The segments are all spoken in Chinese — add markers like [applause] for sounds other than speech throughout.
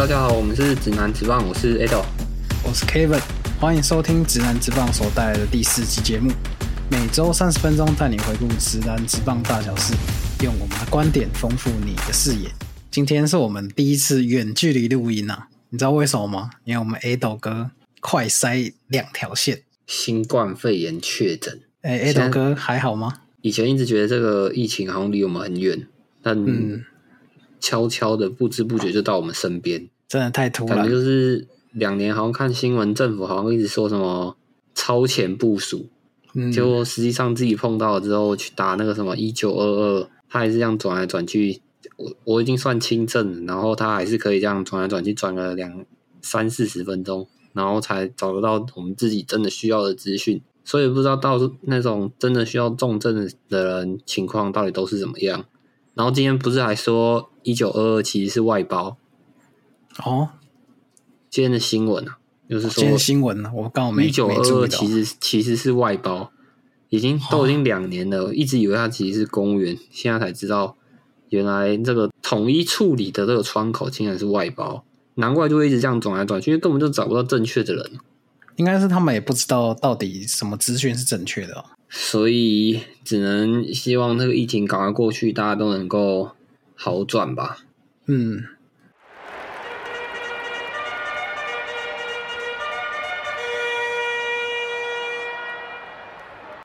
大家好，我们是指南直棒，我是 Ado。我是 Kevin，欢迎收听直男直棒所带来的第四期节目，每周三十分钟带你回顾直男直棒大小事，用我们的观点丰富你的视野。今天是我们第一次远距离录音啊，你知道为什么吗？因为我们 Ado 哥快塞两条线。新冠肺炎确诊，哎，Ado 哥还好吗？以前一直觉得这个疫情好像离我们很远，但嗯，悄悄的不知不觉就到我们身边，真的太突然感觉。就是两年好像看新闻，政府好像一直说什么超前部署，嗯，结果实际上自己碰到了之后去打那个什么一九二二，他还是这样转来转去。我我已经算轻症了，然后他还是可以这样转来转去，转了两三四十分钟，然后才找得到我们自己真的需要的资讯。所以不知道到那种真的需要重症的人情况到底都是怎么样。然后今天不是还说一九二二其实是外包，哦，今天的新闻啊，就是说今天新闻呢，我刚好没一九二二其。实其实是外包，已经都已经两年了，一直以为它其实是公务员，现在才知道原来这个统一处理的这个窗口竟然是外包，难怪就会一直这样转来转去，因为根本就找不到正确的人，应该是他们也不知道到底什么资讯是正确的、哦。所以只能希望这个疫情赶快过去，大家都能够好转吧。嗯，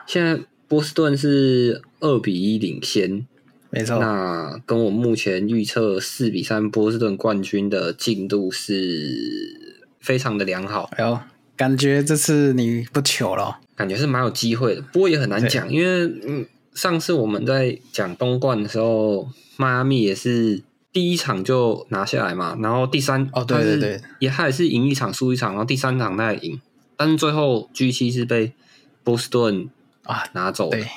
现在波士顿是二比一领先，没错。那跟我目前预测四比三波士顿冠军的进度是非常的良好，哎呦，感觉这次你不糗了哦。感觉是蛮有机会的。不过也很难讲，因为嗯，上次我们在讲东冠的时候，迈阿密也是第一场就拿下来嘛，然后第三哦对对对也他也是赢一场输一场，然后第三场他也赢，但是最后 G 七是被波士顿啊，拿走的对，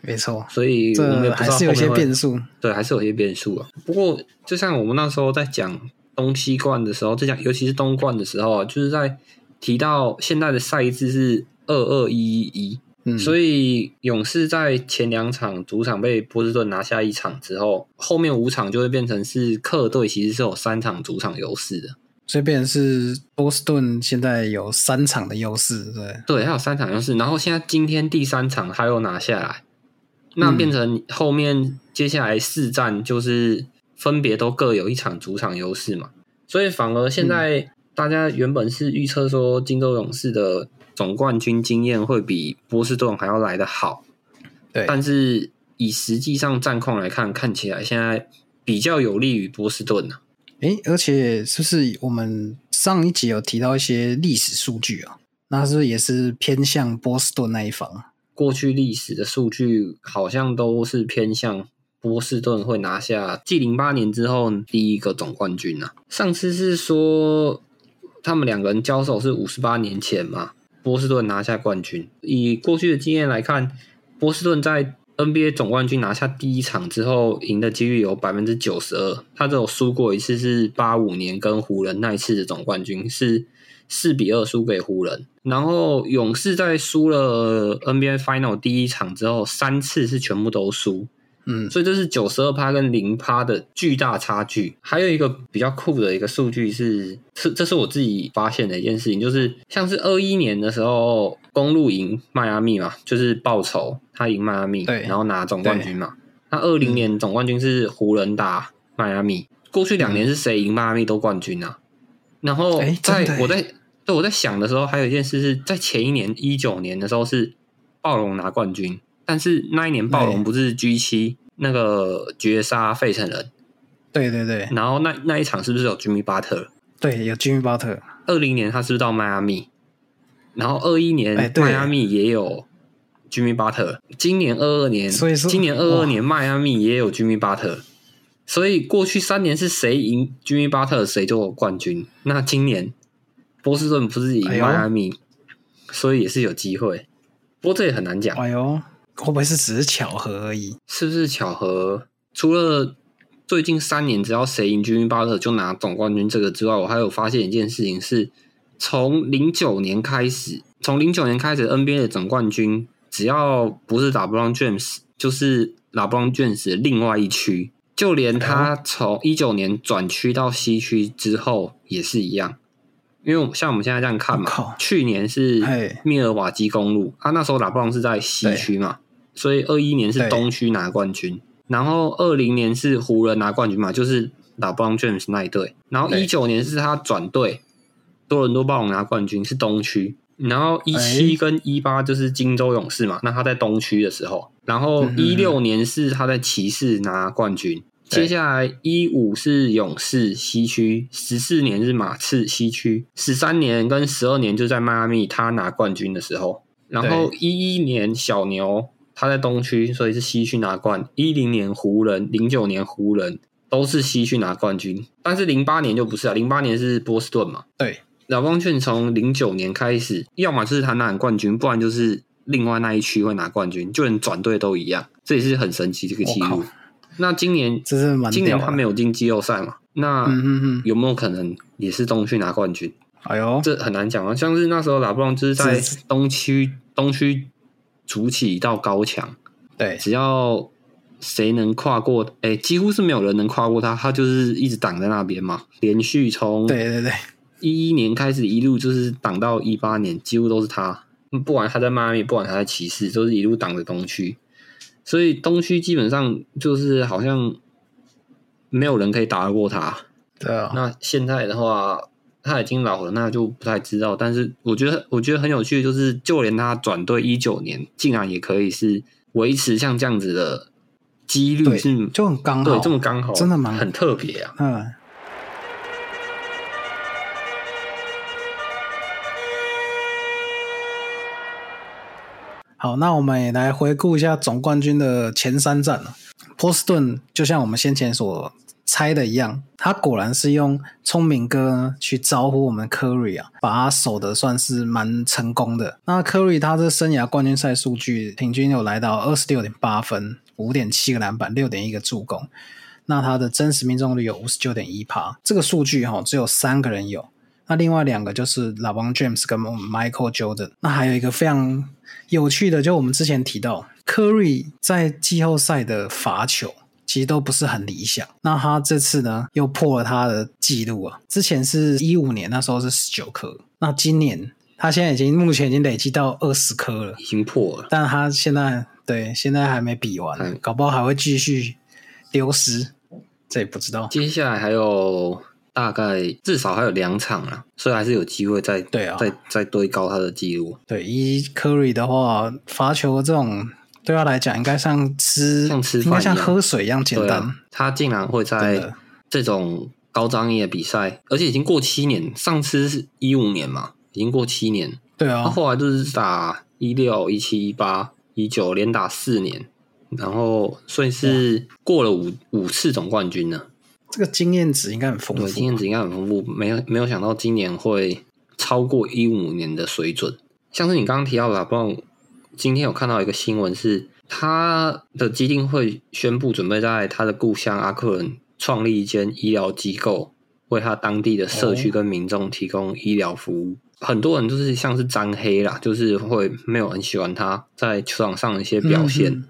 没错，所以这还是有些变数。对，还是有些变数啊。不过，就像我们那时候在讲东西冠的时候，在讲尤其是东冠的时候啊，就是在提到现在的赛制是二二一一一，嗯，所以以勇士在前两场主场被波士顿拿下一场之后，后面五场就会变成是客队其实是有三场主场优势的。所以变成是波士顿现在有三场的优势，对，对，还有三场优势，然后现在今天第三场他又拿下来，那变成后面接下来四战就是分别都各有一场主场优势嘛，所以反而现在大家原本是预测说金州勇士的总冠军经验会比波士顿还要来得好，对，但是以实际上战况来看，看起来现在比较有利于波士顿呢、诶，而且是不是我们上一集有提到一些历史数据啊？那是不是也是偏向波士顿那一方？过去历史的数据好像都是偏向波士顿会拿下继零八年之后第一个总冠军啊。上次是说他们两个人交手是五十八年前嘛，波士顿拿下冠军。以过去的经验来看，波士顿在 NBA 总冠军拿下第一场之后，赢的几率有百分之九十二。他只有输过一次，是八五年跟湖人那一次的总冠军是四比二输给湖人。然后勇士在输了 NBA Final 第一场之后，三次是全部都输，嗯，所以这是九十二趴跟零趴的巨大差距。还有一个比较酷的一个数据是，是这是我自己发现的一件事情，就是像是二一年的时候，公路赢迈阿密嘛，就是报仇，他赢迈阿密，对然后拿总冠军嘛。那二零年总冠军是湖人打迈阿密，过去两年是谁赢迈阿密都冠军啊。然后在我在对我在想的时候，还有一件事是在前一年一九年的时候是暴龙拿冠军，但是那一年暴龙不是 G 七那个绝杀费城人，对对对。然后那那一场是不是有 Jimmy Butler？对，有 Jimmy Butler，二零年他是不是到迈阿密？然后二一年哎迈阿密也有 Jimmy Butler，今年二二年，所以说今年二哇二年迈阿密也有 Jimmy Butler，所以过去三年是谁赢 Jimmy Butler 谁就有冠军。那今年波士顿不是赢迈阿密，所以也是有机会。不过这也很难讲，哎呦，会不会是只是巧合而已？是不是巧合？除了最近三年只要谁赢 Jimmy Butler 就拿总冠军这个之外，我还有发现一件事情是，从零九年开始，从零九年开始 NBA 的总冠军，只要不是 LeBron James，就是 LeBron James 的另外一区，就连他从一九年转区到西区之后也是一样。因为像我们现在这样看嘛，去年是密尔瓦基公路，他那时候打布朗是在西区嘛，所以二一年是东区拿冠军，然后二零年是湖人拿冠军嘛，就是打布朗 James 那一队，然后对。一九年是他转队，多伦多暴龙拿冠军是东区，然后一七哎跟一八就是金州勇士嘛，那他在东区的时候，然后一六年是他在骑士拿冠军。对。接下来一五是勇士西区，十四年是马刺西区，十三年跟十二年就在迈阿密他拿冠军的时候，然后一一年小牛他在东区，所以是西区拿冠，一零年湖人，零九年湖人都是西区拿冠军，但是零八年就不是啊，零八年是波士顿嘛，对，老光券从零九年开始，要么就是他拿冠军，不然就是另外那一区会拿冠军，就连转队都一样，这也是很神奇这个记录。那今年这是蛮今年他没有进季后赛嘛？那有没有可能也是东区拿冠军？哎呦，这很难讲啊。像是那时候拉布朗就是在东区东区筑起一道高墙，对，只要谁能跨过，哎、几乎是没有人能跨过他，他就是一直挡在那边嘛。连续从对对对，一一年开始一路就是挡到一八年，几乎都是他。不管他在迈阿密，不管他在骑士，都是一路挡着东区。所以东区基本上就是好像没有人可以打得过他。对啊，那现在的话，他已经老了，那就不太知道。但是我觉得，我觉得很有趣，就是就连他转队一九年，竟然也可以是维持像这样子的几率对是，就很刚好，对这么刚好，真的蛮很特别啊。嗯。好，那我们也来回顾一下总冠军的前三战了。波士顿就像我们先前所猜的一样，他果然是用聪明哥去招呼我们科瑞啊，把他守的算是蛮成功的。那科瑞他这生涯冠军赛数据平均有来到二十六点八分，五点七个篮板，六点一个助攻。那他的真实命中率有五十九点一趴，这个数据哈、只有三个人有。那另外两个就是 LeBron James 跟 Michael Jordan。那还有一个非常有趣的，就我们之前提到，Curry 在季后赛的罚球其实都不是很理想。那他这次呢又破了他的记录啊，之前是一五年那时候是十九颗，那今年他现在已经目前已经累积到二十颗了。已经破了。但他现在对现在还没比完，嗯搞不好还会继续丢失，这也不知道。接下来还有大概至少还有两场了，所以还是有机会再对啊再再堆高他的记录。对，一 Curry 的话，罚球这种对他来讲，应该像吃像吃饭应该像喝水一样简单。啊，他竟然会在的这种高张力的比赛，而且已经过七年，上次是一五年嘛，已经过七年，他对啊，他后来就是打一六、一七、一八、一九，连打四年，然后所以是过了五五次总冠军呢。这个经验值应该很丰对，富。经验值应该很丰富，没有没有想到今年会超过一五年的水准。像是你刚刚提到的，不然今天有看到一个新闻是，他的基金会宣布准备在他的故乡阿克伦创立一间医疗机构，为他当地的社区跟民众提供医疗服务。很多人就是像是沾黑啦，就是会没有很喜欢他在球场上的一些表现。嗯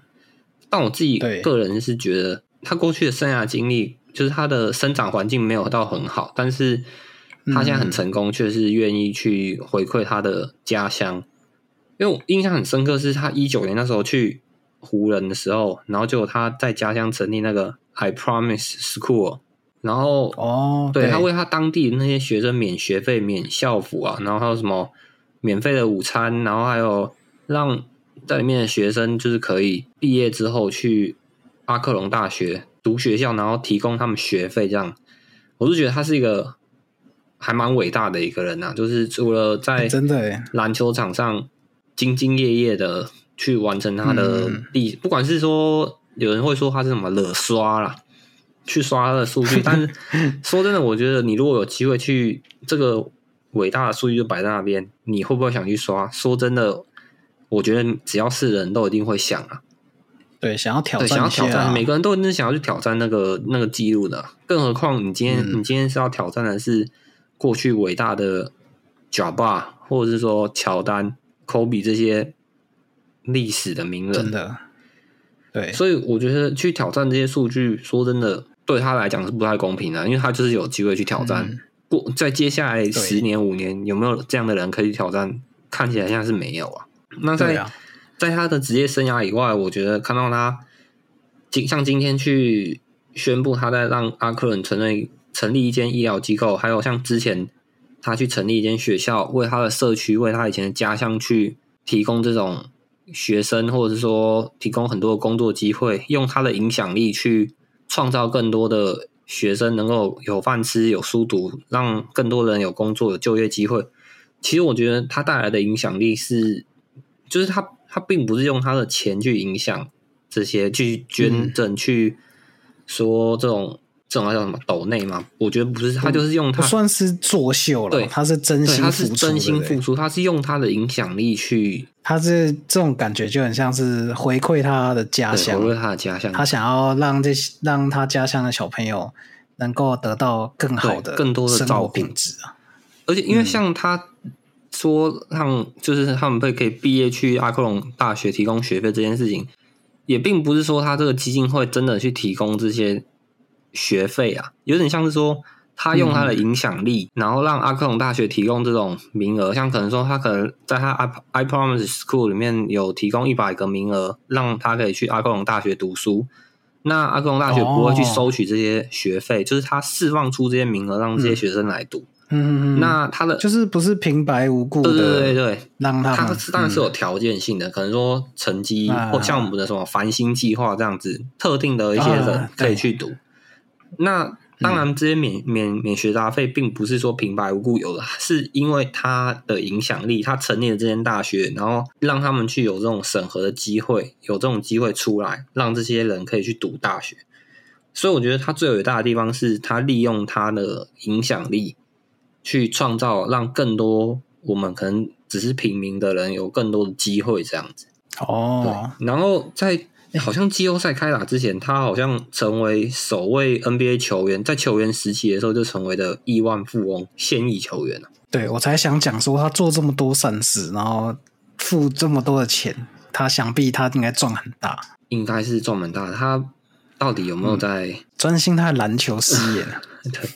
但我自己个人是觉得，他过去的生涯经历，就是他的生长环境没有到很好，但是他现在很成功，却是愿意去回馈他的家乡。因为我印象很深刻，是他一九年那时候去湖人的时候，然后就他在家乡成立那个 I Promise School，然后哦，对他为他当地的那些学生免学费、免校服啊，然后还有什么免费的午餐，然后还有让在里面的学生就是可以毕业之后去阿克隆大学读学校，然后提供他们学费，这样。我就觉得他是一个还蛮伟大的一个人呐、就是除了在真的篮球场上兢兢业业的去完成他的嗯，不管是说有人会说他是什么惹刷啦，去刷他的数据，[laughs] 但是说真的，我觉得你如果有机会去这个伟大的数据就摆在那边，你会不会想去刷？说真的，我觉得只要是人都一定会想啊，对，想要挑，战想要挑战，啊，每个人都一定想要去挑战那个那个记录的，更何况你今天、嗯。你今天是要挑战的是过去伟大的贾巴，或者是说乔丹、科比这些历史的名人，真的。对，所以我觉得去挑战这些数据，说真的，对他来讲是不太公平的，因为他就是有机会去挑战。嗯过在接下来十年五年，有没有这样的人可以挑战？看起来像是没有啊。那在、啊，在他的职业生涯以外，我觉得看到他今像今天去宣布他在让阿克伦成立成立一间医疗机构，还有像之前他去成立一间学校，为他的社区、为他以前的家乡去提供这种学生，或者是说提供很多的工作机会，用他的影响力去创造更多的学生能够有饭吃、有书读，让更多人有工作、有就业机会。其实我觉得他带来的影响力是，就是他他并不是用他的钱去影响这些，去捐赠，去说这种这种叫什么斗内嘛？我觉得不是，他就是用他算是作秀对了，他是真对，心他是真心付出，他是用他的影响力去他是这种感觉就很像是回馈他的家乡回，馈他的家乡，他想要让这些让他家乡的小朋友能够得到更好的更多的生活品质啊。而且因为像他说让就是他们被可以毕业去阿克隆大学提供学费这件事情，也并不是说他这个基金会真的去提供这些学费啊，有点像是说他用他的影响力，然后让阿克隆大学提供这种名额，像可能说他可能在他 I I Promise School 里面有提供一百个名额，让他可以去阿克隆大学读书。那阿克隆大学不会去哦收取这些学费，就是他释放出这些名额，让这些学生来读。嗯嗯嗯，那他的就是不是平白无故对对对对，它让他当然是有条件性的，可能说成绩啊或像我们的什么繁星计划这样子，特定的一些人可以去读。那当然，这些免免免学杂费并不是说平白无故有的，是因为他的影响力，他成立了这间大学，然后让他们去有这种审核的机会，有这种机会出来，让这些人可以去读大学。所以我觉得他最伟大的地方是他利用他的影响力去创造，让更多我们可能只是平民的人有更多的机会，这样子。哦，然后在好像季后赛开打之前，他好像成为首位 NBA 球员，在球员时期的时候就成为了亿万富翁、现役球员了。对我才想讲说他做这么多善事，然后付这么多的钱，他想必他应该赚很大。应该是赚蛮大的。他到底有没有在？专心他的篮球事业呢，[laughs] 对，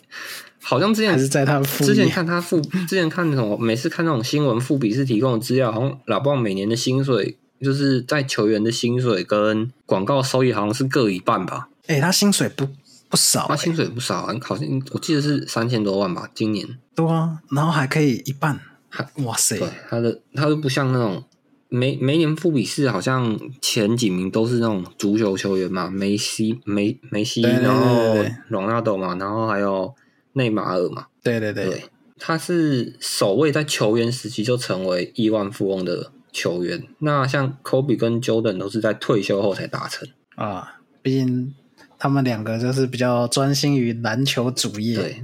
好像之前还是在他的副之前？看他副，之前看那种每次看那种新闻，富比是提供的资料，好像老棒每年的薪水，就是在球员的薪水跟广告收益好像是各一半吧。哎、他薪水不不少、欸，他薪水不少啊，好像我记得是三千多万吧，今年。对啊，然后还可以一半还，哇塞！对，他的他都不像那种每每年富比士好像前几名都是那种足球球员嘛，梅西、梅梅西，然后罗纳多嘛，然后还有内马尔嘛，对对对，对，他是首位在球员时期就成为亿万富翁的球员。那像科比跟 Jordan 都是在退休后才达成。啊，毕竟他们两个就是比较专心于篮球主业。对，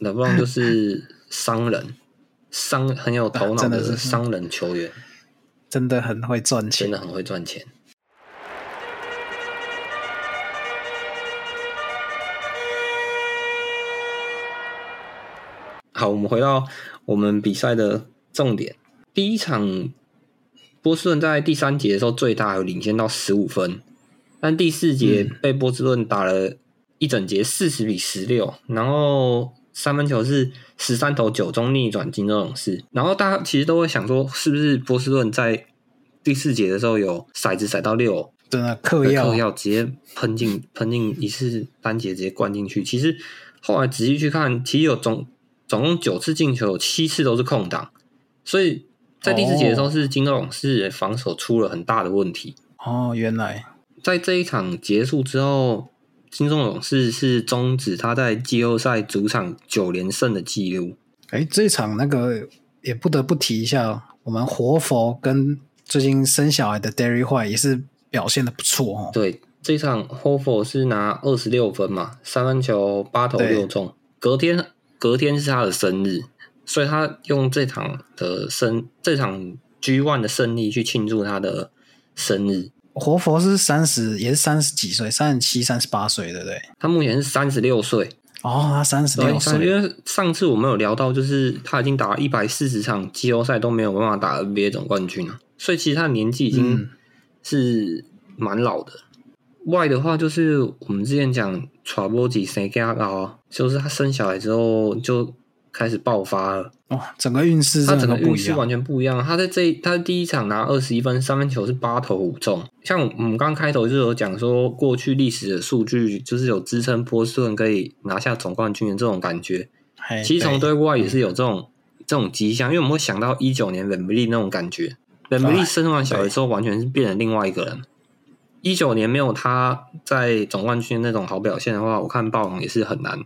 勒布朗就是 [laughs] 商人，商很有头脑的是商人球员，真的很会赚真钱。的很会赚钱。好，我们回到我们比赛的重点。第一场，波士顿在第三节的时候最大有领先到十五分，但第四节被波士顿打了一整节四十比十六，然后三分球是十三投九中逆转金州勇士。然后大家其实都会想说，是不是波士顿在第四节的时候有骰子骰到六，真的嗑药对嗑药直接喷进喷进一次单节直接灌进去。其实后来仔细去看，其实有总总共九次进球，有七次都是空档，所以在第四节的时候是金州勇士防守出了很大的问题。哦，原来在这一场结束之后，金钟勇士是终止他在季后赛主场九连胜的记录。哎，这一场那个也不得不提一下，我们活佛跟最近生小孩的 Derry White 也是表现的不错哦。对，这一场活佛是拿二十六分嘛，三分球八投对六中。隔天隔天是他的生日，所以他用这场的胜这场 G One 的胜利去庆祝他的生日。活佛是三十，也是三十几岁，三十七、三十八岁，对不对？他目前是三十六岁，哦，他三十，六岁，因为上次我们有聊到，就是他已经打了一百四十场季后赛都没有办法打 NBA 总冠军了，所以其实他的年纪已经嗯是蛮老的。外的话，就是我们之前讲传播几谁给他搞，就是他生小孩之后就开始爆发了。哦，整个运势他整个。运势完全不一样。他在这一他第一场拿二十一分，三分球是八投五中。像我们刚开头就有讲说，过去历史的数据就是有支撑波士顿可以拿下总冠军的这种感觉。其实从对对外也是有这种这种迹象，因为我们会想到一九年本布利那种感觉。本布利生完小孩之后，完全是变成另外一个人。一九年没有他在总冠军那种好表现的话，我看暴龙也是很难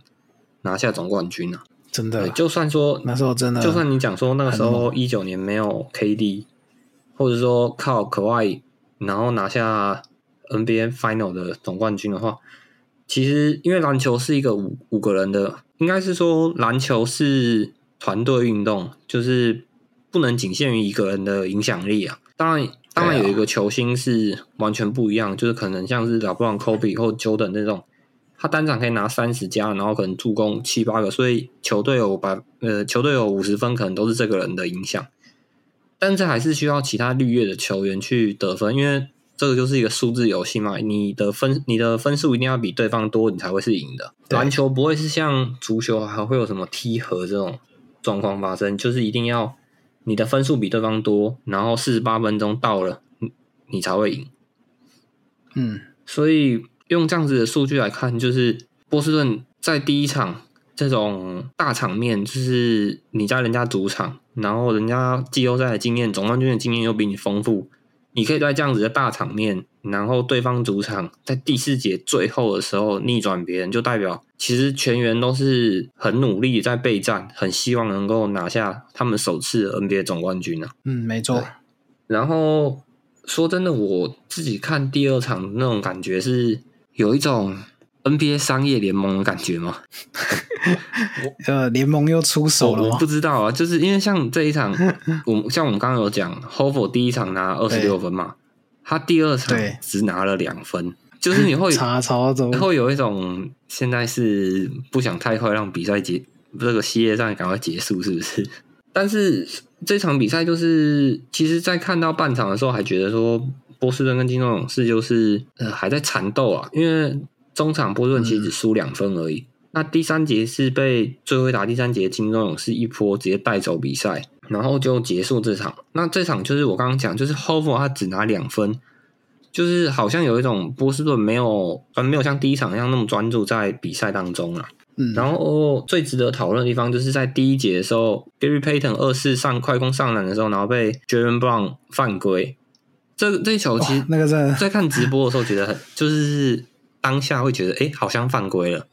拿下总冠军啊。对，真的就算说那时候真的，就算你讲说那个时候一九年没有 KD，或者说靠可外然后拿下 NBA Final 的总冠军的话，其实因为篮球是一个五五个人的，应该是说篮球是团队运动，就是不能仅限于一个人的影响力啊。当然，当然有一个球星是完全不一样，就是可能像是老布朗、Kobe 或 Jordan 那种。他单场可以拿三十加，然后可能助攻七八个，所以球队有百呃球队有五十分，可能都是这个人的影响。但这还是需要其他绿叶的球员去得分，因为这个就是一个数字游戏嘛。你的分你的分数一定要比对方多，你才会是赢的。篮球不会是像足球还会有什么踢和这种状况发生，就是一定要你的分数比对方多，然后四十八分钟到了，你你才会赢。嗯，所以用这样子的数据来看，就是波士顿在第一场这种大场面，就是你在人家主场，然后人家季后赛的经验、总冠军的经验又比你丰富，你可以在这样子的大场面，然后对方主场在第四节最后的时候逆转别人，就代表其实全员都是很努力在备战，很希望能够拿下他们首次的 NBA 总冠军啊。嗯，没错，然后说真的，我自己看第二场那种感觉是有一种 NBA 商业联盟的感觉吗？[laughs] 呃，联盟又出手了吗我我不？知道啊，就是因为像这一场，[laughs] 我们像我们刚刚有讲 h o v e 第一场拿二十六分嘛，他第二场只拿了两分，就是你会 [laughs] 查超多，会有一种现在是不想太快让比赛结这个系列赛赶快结束，是不是？但是这场比赛就是，其实，在看到半场的时候，还觉得说波士顿跟金州勇士就是呃还在缠斗啊，因为中场波士顿其实只输两分而已。那第三节是被最后一打第三节金州勇士一波直接带走比赛，然后就结束这场。那这场就是我刚刚讲，就是 h o v e 他只拿两分，就是好像有一种波士顿没有，呃，没有像第一场一样那么专注在比赛当中啊。嗯，然后最值得讨论的地方，就是在第一节的时候，Gary Payton 二次上快攻上篮的时候，然后被 Jalen Brown 犯规。这这一球其实那个真的在看直播的时候觉得很，就是当下会觉得，哎，好像犯规了。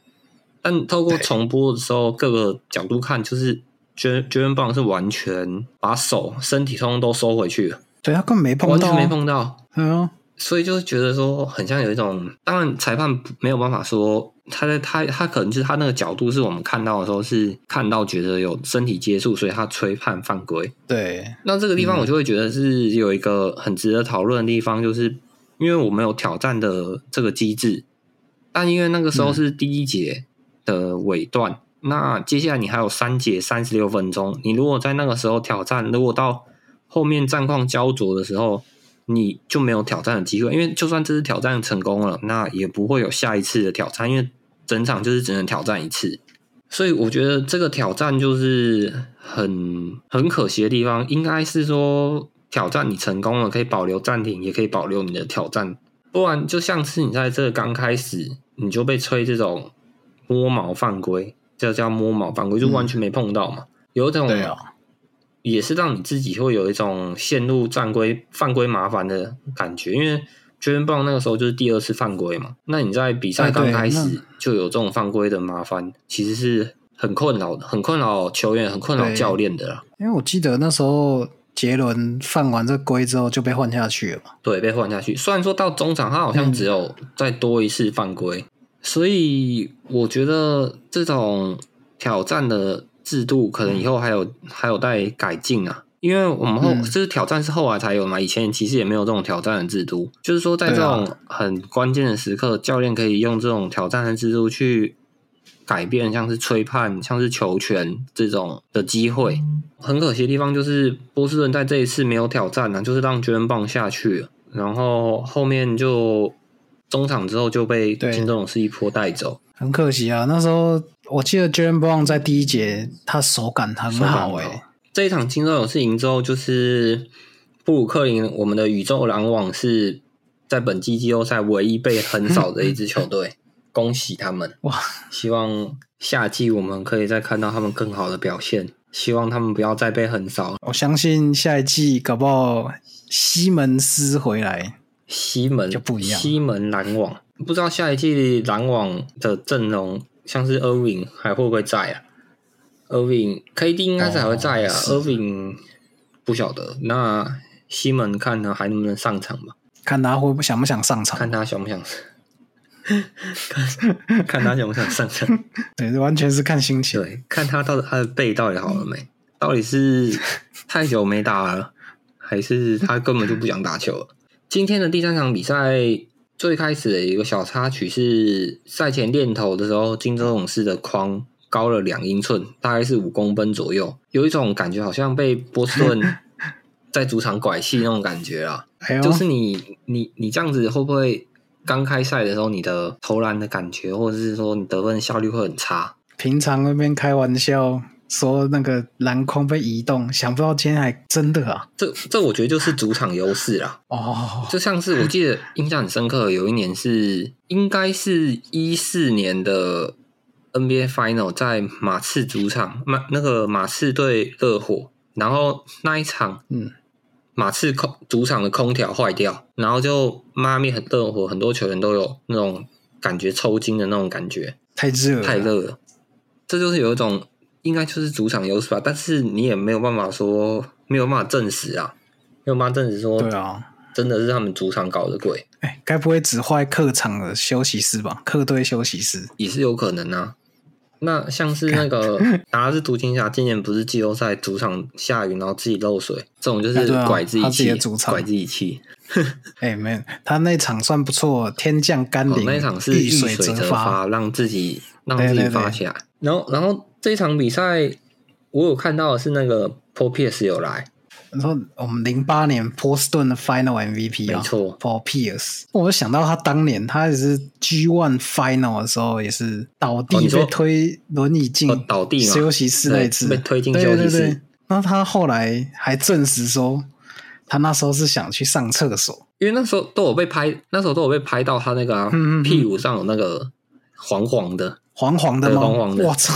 但透过重播的时候，各个角度看，就是 Jalen Jalen Brown 是完全把手、身体通通都收回去了，对他根本没碰到啊，完全没碰到。嗯，所以就是觉得说，很像有一种，当然裁判没有办法说他在他他可能就是他那个角度是我们看到的时候是看到觉得有身体接触，所以他吹判犯规。对，那这个地方我就会觉得是有一个很值得讨论的地方，就是因为我们有挑战的这个机制，但因为那个时候是第一节的尾段，那接下来你还有三节三十六分钟，你如果在那个时候挑战，如果到后面战况焦灼的时候，你就没有挑战的机会，因为就算这次挑战成功了，那也不会有下一次的挑战，因为整场就是只能挑战一次。所以我觉得这个挑战就是很很可惜的地方，应该是说挑战你成功了，可以保留暂停，也可以保留你的挑战，不然就像是你在这个刚开始你就被吹这种摸毛犯规，这叫摸毛犯规，就完全没碰到嘛，有一种对啊，也是让你自己会有一种陷入战规犯规麻烦的感觉，因为 Jalen Brown 那个时候就是第二次犯规嘛，那你在比赛刚开始就有这种犯规的麻烦，其实是很困扰的，很困扰球员，很困扰教练的啦。因为我记得那时候杰伦犯完这规之后就被换下去了嘛，对，被换下去。虽然说到中场，他好像只有再多一次犯规，所以我觉得这种挑战的制度可能以后还有还有待改进啊。因为我们后嗯这是挑战是后来才有嘛，以前其实也没有这种挑战的制度。就是说，在这种很关键的时刻，教练可以用这种挑战的制度去改变，像是吹判、像是球权这种的机会。很可惜的地方就是波士顿在这一次没有挑战呢、就是让 j a 棒下去了，然后后面就中场之后就被金钟勇士一波带走，很可惜啊。那时候我记得 Jalen Brown 在第一节他手感很好欸诶、这一场金州勇士赢之后，就是布鲁克林我们的宇宙篮网是在本季季后赛唯一被横扫的一支球队，[laughs] 恭喜他们！哇，希望夏季我们可以再看到他们更好的表现，希望他们不要再被横扫。我相信下一季搞不好西门斯回来，西门就不一样。西门篮网不知道下一季篮网的阵容像是 Irving 还会不会在啊？Irving KD 应该是还会在啊、哦是 Irving 不晓得。那西门看他还能不能上场吧？看他会不想不想上场。看他想不想，[laughs] 看看他想不想上场。[laughs] 对，完全是看心情。对，看他到底他的背到底好了没？到底是太久没打了，还是他根本就不想打球了？今天的第三场比赛最开始的一个小插曲是赛前练投的时候，金州勇士的框高了两英寸，大概是五公分左右，有一种感觉好像被波士顿 [laughs] 在主场拐气那种感觉啊。就是你你你这样子会不会刚开赛的时候，你的投篮的感觉，或者是说你得分效率会很差？平常那边开玩笑说那个篮筐被移动，想不到今天还真的啊！这这我觉得就是主场优势啦。[laughs] 哦，就像是我记得印象很深刻，有一年是应该是一四年的 NBA Final，在马刺主场，马那个马刺对热火，然后那一场嗯，马刺空主场的空调坏掉，然后就妈咪很热火，很多球员都有那种感觉抽筋的那种感觉，太热了，太热了。这就是有一种应该就是主场优势吧，但是你也没有办法说没有办法证实啊，没有办法证实说对啊，真的是他们主场搞的鬼，哎，该不会只坏客场的休息室吧？客队休息室，也是有可能啊。那像是那个达拉斯独行侠，今年不是季后赛主场下雨，然后自己漏水，这种就是拐自己他自己气，的主场拐自己气。[laughs] 哎，没有，他那场算不错，天降甘哦霖，那场是遇遇水则则发，让自己让自己对对对发起来。然后，然后这一场比赛，我有看到的是那个 Pierce 有来，你说我们零八年波士顿的 Final MVP 啊，没错，Paul Pierce，我就想到他当年他也是 G One Final 的时候也是倒哦地被推轮椅进哦倒地嘛。休息室那一次。被推进对休息室。对。对那他后来还证实说，他那时候是想去上厕所，因为那时候都有被拍，那时候都有被拍到他那个啊、嗯嗯嗯。屁股上有那个黄黄的，黄黄的吗？黄黄的。我操！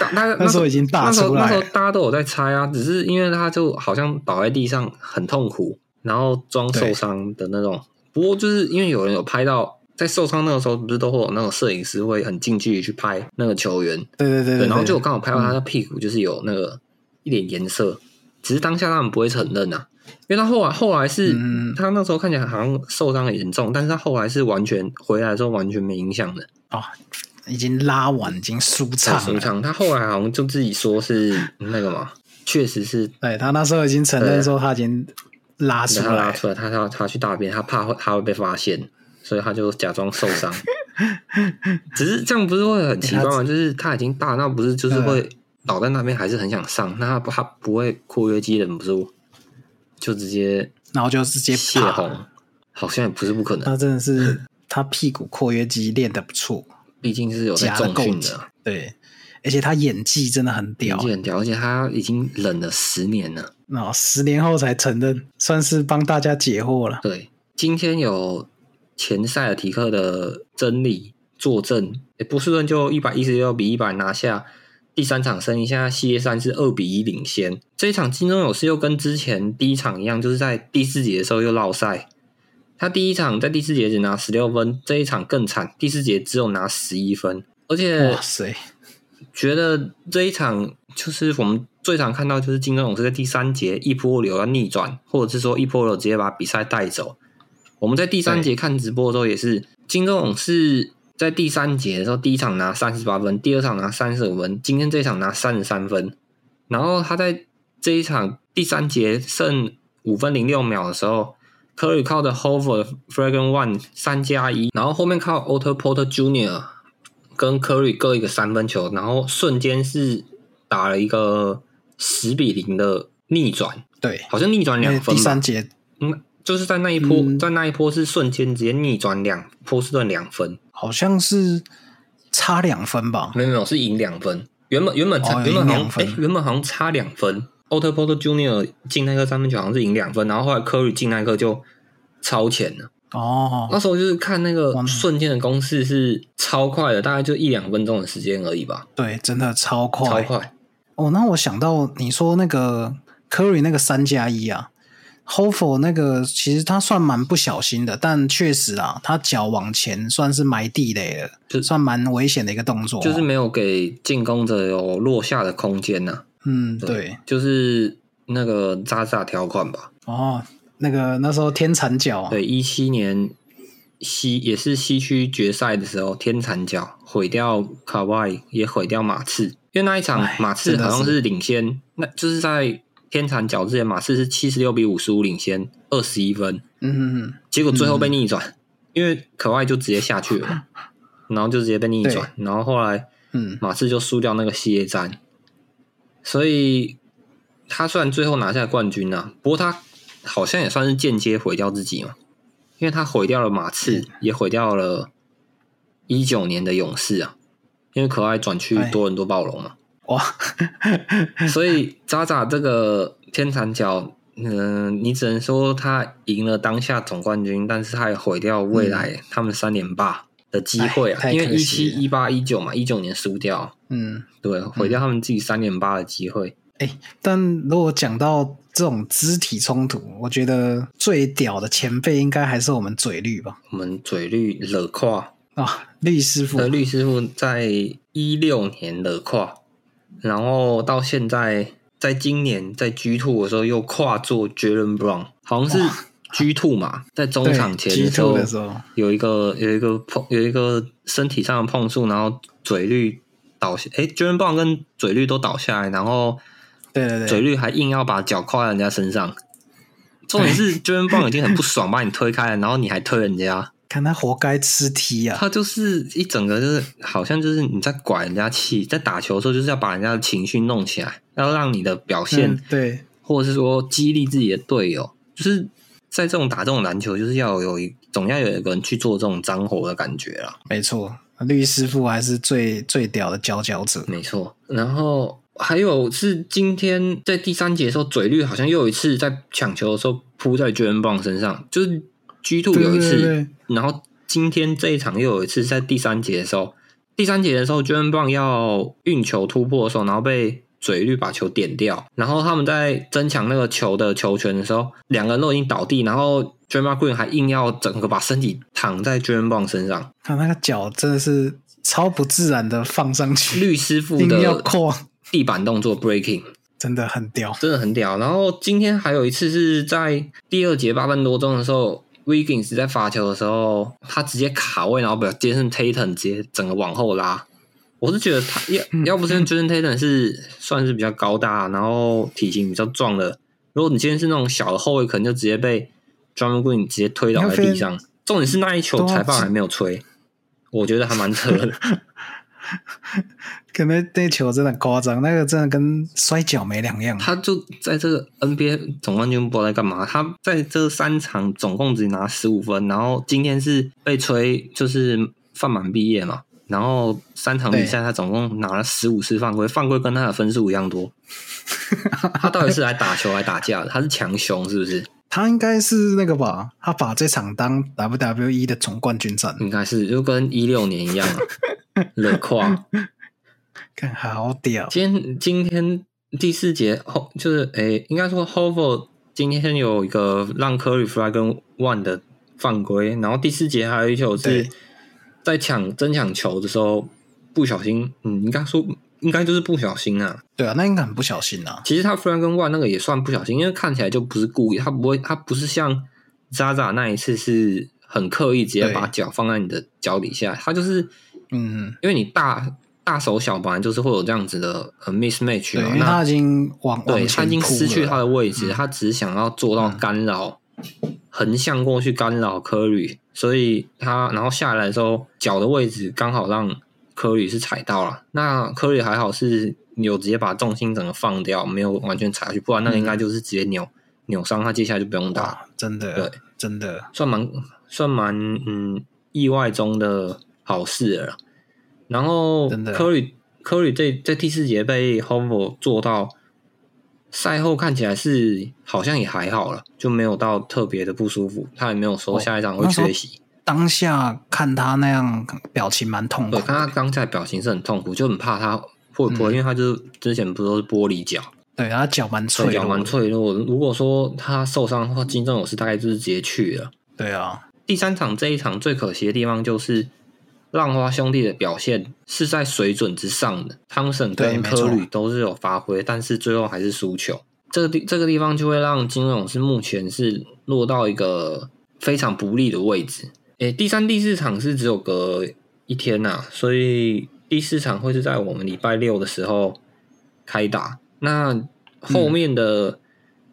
大那那时候已经大了。那时候大家都有在猜啊，只是因为他就好像倒在地上很痛苦，然后装受伤的那种。不过就是因为有人有拍到，在受伤那个时候，不是都会有那种摄影师会很近距离去拍那个球员，对对对对，然后就对刚好拍到他的屁股，就是有那个一点颜色，只是当下他们不会承认啊，因为他后来后来是、嗯。他那时候看起来好像受伤很严重，但是他后来是完全回来的时候完全没影响的。哦，已经拉完，已经舒畅了。舒畅，他后来好像就自己说是那个嘛，[laughs] 确实是对他那时候已经承认说他已经拉出来。了，他拉出来，他他他去大便，他怕会他会被发现，所以他就假装受伤。[laughs] 只是这样不是会很奇怪吗？就是他已经大，那不是就是会倒在那边，还是很想上，那他不他不会括约肌忍不住，就直接然后就直接泄洪，好像也不是不可能，他真的是他屁股括约肌练得不错，毕竟是有在重训的，，对，而且他演技真的很屌演技，很屌，而且他已经忍了十年了。然后十年后才承认，算是帮大家解惑了。对，今天有前塞尔提克的真理作证，诶波士顿就一百一十六比一百拿下第三场胜利，现在系列赛是二比一领先。这一场金州勇士又跟之前第一场一样，就是在第四节的时候又落赛。他第一场在第四节只拿十六分，这一场更惨，第四节只有拿十一分，而且哇塞，觉得这一场就是我们最常看到，就是金州勇士在第三节一波流要逆转，或者是说一波流直接把比赛带走。我们在第三节看直播的时候，也是金州勇士在第三节的时候，第一场拿三十八分，第二场拿三十五分，今天这一场拿三十三分。然后他在这一场第三节剩五分零六秒的时候，Curry 靠的 Hover Fragrant One 三加一，然后后面靠 Otto Porter Junior 跟 Curry 各一个三分球，然后瞬间是打了一个十比零的逆转，对，好像逆转两分第三。节嗯，就是在那一波，嗯在那一波是瞬间直接逆转两波士顿两分，好像是差两分吧？没有没有是赢两分。原本原本差、哦原本好像原本好像差两分。Otto Porter Junior 进那个三分球好像是赢两分，然后后来 Curry 进那个就超前了。哦，那时候就是看那个哇瞬间的攻势是超快的，大概就一两分钟的时间而已吧，对，真的超快，超快。哦，那我想到你说那个 Curry 那个三加一啊 h o f o 那个其实他算蛮不小心的，但确实啊，他脚往前算是埋地雷了，就算蛮危险的一个动作哦、就是没有给进攻者有落下的空间呐、嗯，对，就是那个渣渣条款吧。哦，那个那时候天蚕角啊，对，一七年西也是西区决赛的时候，天蚕角毁掉卡哇伊，也毁掉马刺。因为那一场哎马刺好像是领先，那就是在天蚕角之前，马刺是七十六比五十五领先二十一分，嗯嗯嗯，结果最后被逆转，因为可爱就直接下去了，然后就直接被逆转，然后后来嗯。马刺就输掉那个系列战，所以他虽然最后拿下冠军啊、不过他好像也算是间接毁掉自己嘛，因为他毁掉了马刺，也毁掉了一九年的勇士啊，因为可爱转去哎。多伦多暴龙嘛，哇，[laughs] 所以渣渣这个天残角，嗯、你只能说他赢了当下总冠军，但是他也毁掉未来他们三连霸的机会啊，因为一七、一八、一九嘛，一九年输掉。嗯，对，毁掉他们自己三连霸的机会。哎，但如果讲到这种肢体冲突，我觉得最屌的前辈应该还是我们嘴绿吧？我们嘴绿勒胯，啊，律师傅。呃，，律师傅在一六年勒胯，然后到现在，在今年在 G Two 的时候又跨做 Jalen Brown，好像是 G Two 嘛，在中对场前的时候有一个有一个碰有一个身体上的碰触，然后嘴绿倒下，诶 j a l e n Brown 跟嘴绿都倒下来，然后对对对，嘴绿还硬要把脚跨在人家身上。重点是 j e n Brown 已经很不爽，把你推开了，然后你还推人家，看他活该吃踢啊！他就是一整个就是好像就是你在拐人家气，在打球的时候就是要把人家的情绪弄起来，要让你的表现、嗯对，或者是说激励自己的队友，就是在这种打这种篮球，就是要有一总要有一个人去做这种脏活的感觉啦。没错，绿师傅还是最最屌的佼佼者。没错，然后还有是今天在第三节的时候，嘴绿好像又有一次在抢球的时候扑在 j a l e n Brown 身上，就是 G Two 有一次，然后今天这一场又有一次在第三节的时候，第三节的时候 j a l e n Brown 要运球突破的时候，然后被嘴绿把球点掉，然后他们在争抢那个球的球权的时候，两个人都已经倒地，然后 j a m a Green 还硬要整个把身体躺在 j a l e n Brown 身上，他那个脚真的是超不自然的放上去，绿师傅的要的跨，地板动作 breaking。真的很屌。真的很屌。然后今天还有一次是在第二节八分多钟的时候，Wiggins 在罚球的时候，他直接卡位，然后把 Jason Tatum 直接整个往后拉。我是觉得他要要不是 Jason Tatum 是算是比较高大，然后体型比较壮的，如果你今天是那种小的后卫，可能就直接被 Drummond Green 直接推倒在地上。重点是那一球裁判还没有吹，我觉得还蛮扯的。[laughs] [laughs] 可能那球真的夸张，那个真的跟摔跤没两样。他就在这个 NBA 总冠军不知道在干嘛。他在这三场总共只拿十五分，然后今天是被吹就是犯满毕业嘛，然后三场比赛他总共拿了十五次犯规，犯规跟他的分数一样多。他到底是来打球来打架的？他是强雄是不是？[laughs] 他应该是那个吧？他把这场当 WWE 的总冠军战，应该是就跟一六年一样啊，勒 [laughs] 胯。看 [laughs] 好屌。今天今天第四节后就是诶、应该说 h o v e r 今天有一个让 Curry Fly 跟 One 的犯规，然后第四节还有一球是在抢争抢球的时候不小心，嗯，应该说应该就是不小心啊。对啊，那应该很不小心啊。其实他 Fly 跟 One 那个也算不小心，因为看起来就不是故意，他不会，他不是像 Zaza 那一次是很刻意直接把脚放在你的脚底下，他就是嗯，因为你大大手小本来就是会有这样子的呃 mismatch 对，嘛，那因为他已经往对往他已经失去他的位置，他只想要做到干扰，横向过去干扰科里，所以他然后下来的时候脚的位置刚好让科里是踩到了。那科里还好是有直接把重心整个放掉，没有完全踩下去，不然那个应该就是直接扭扭伤，他接下来就不用打，哇，真的，对，真的，算蛮算蛮嗯意外中的好事了。然后科里科里在在第四节被 h o v e 做到，赛后看起来是好像也还好了，就没有到特别的不舒服，他也没有说哦下一场会缺席。当下看他那样表情蛮痛苦对，的，看他当下表情是很痛苦，就很怕他会不会，嗯因为他就是之前不都是玻璃脚，对他脚蛮脆腿脚，蛮脆弱。如果说他受伤的话，金正勇是大概就是直接去了。对啊，第三场这一场最可惜的地方就是浪花兄弟的表现是在水准之上的，汤森跟科吕都是有发挥，但是最后还是输球。这个地这个地方就会让金融是目前是落到一个非常不利的位置。诶，第三、第四场是只有隔一天呐、所以第四场会是在我们礼拜六的时候开打。那后面的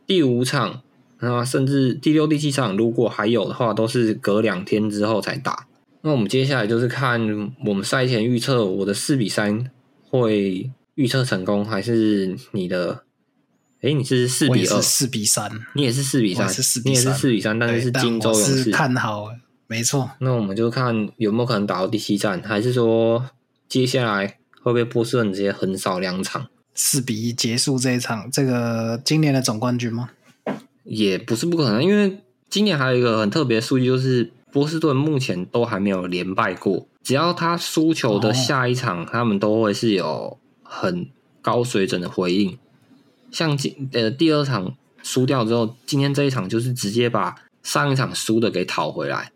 第五场，那甚至第六、第七场，如果还有的话，都是隔两天之后才打。那我们接下来就是看我们赛前预测，我的四比三会预测成功，还是你的？哎，你是四比二四比三，你也是四比三，我也是4比你也是3四比三，但是是金州勇士。看好，没错，那我们就看有没有可能打到第七战，还是说接下来会不会波士顿直接横扫两场？四比一结束这一场这个今年的总冠军吗？也不是不可能，因为今年还有一个很特别的数据，就是波士顿目前都还没有连败过。只要他输球的下一场，他们都会是有很高水准的回应。像今呃第二场输掉之后，今天这一场就是直接把上一场输的给讨回来。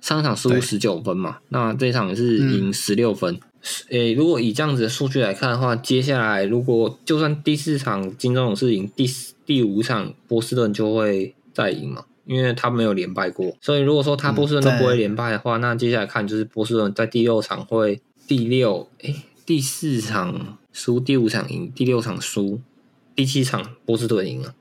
上一场输十九分嘛，那这一场是赢十六分。诶、如果以这样子的数据来看的话，接下来如果就算第四场金州勇士赢，第四第五场波士顿就会再赢嘛，因为他没有连败过。所以如果说他嗯波士顿都不会连败的话，那接下来看就是波士顿在第六场会第六诶、第四场输，第五场赢，第六场输，第七场波士顿赢了。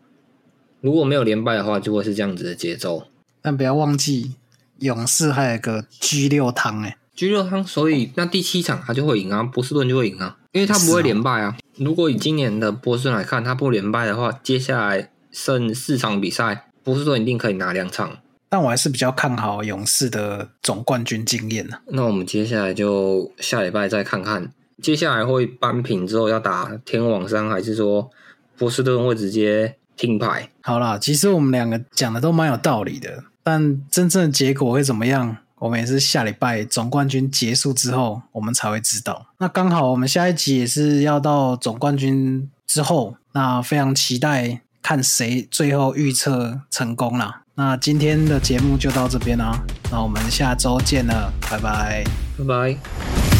如果没有连败的话，就会是这样子的节奏。但不要忘记勇士还有一个 G 六汤哎，G 六汤，所以那第七场他就会赢啊，波士顿就会赢啊，因为他不会连败啊。如果以今年的波士顿来看，他不连败的话，接下来剩四场比赛，波士顿一定可以拿两场。但我还是比较看好勇士的总冠军经验呢。那我们接下来就下礼拜再看看，接下来会扳平之后要打天王山，还是说波士顿会直接停牌？好啦，其实我们两个讲的都蛮有道理的，但真正的结果会怎么样，我们也是下礼拜总冠军结束之后，我们才会知道。那刚好我们下一集也是要到总冠军之后，那非常期待看谁最后预测成功了。那今天的节目就到这边啦，那我们下周见了，拜拜。拜拜。